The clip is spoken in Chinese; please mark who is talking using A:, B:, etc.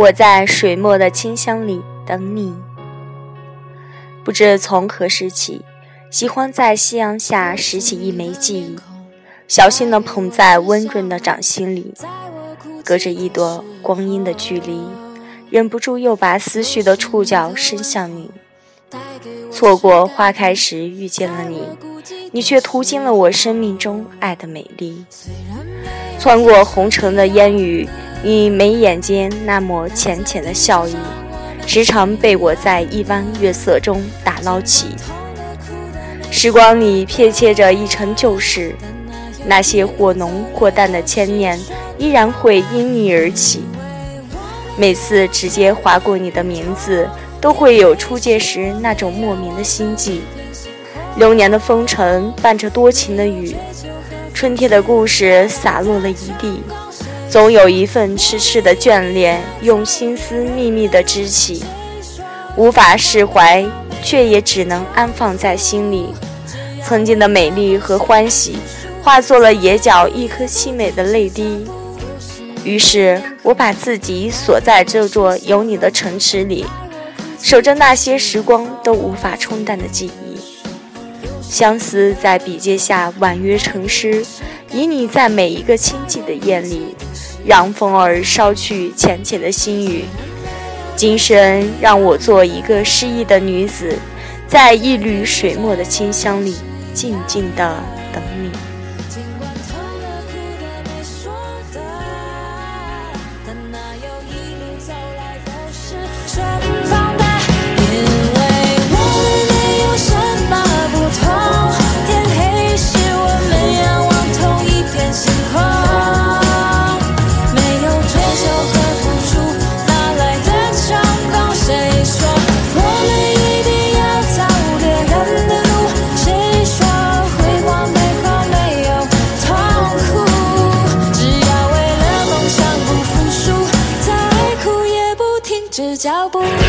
A: 我在水墨的清香里等你。不知从何时起，喜欢在夕阳下拾起一枚记忆，小心地捧在温润的掌心里。隔着一朵光阴的距离，忍不住又把思绪的触角伸向你。错过花开时遇见了你，你却途经了我生命中爱的美丽。穿过红尘的烟雨，你眉眼间那抹浅浅的笑意，时常被我在一弯月色中打捞起。时光里撇切着一尘旧事，那些或浓或淡的牵念。依然会因你而起。每次直接划过你的名字，都会有初见时那种莫名的心悸。流年的风尘伴着多情的雨，春天的故事洒落了一地。总有一份痴痴的眷恋，用心思秘密的支起，无法释怀，却也只能安放在心里。曾经的美丽和欢喜，化作了眼角一颗凄美的泪滴。于是我把自己锁在这座有你的城池里，守着那些时光都无法冲淡的记忆。相思在笔尖下婉约成诗，以你在每一个清寂的夜里，让风儿捎去浅浅的心语。今生让我做一个失意的女子，在一缕水墨的清香里，静静的等你。
B: 脚步。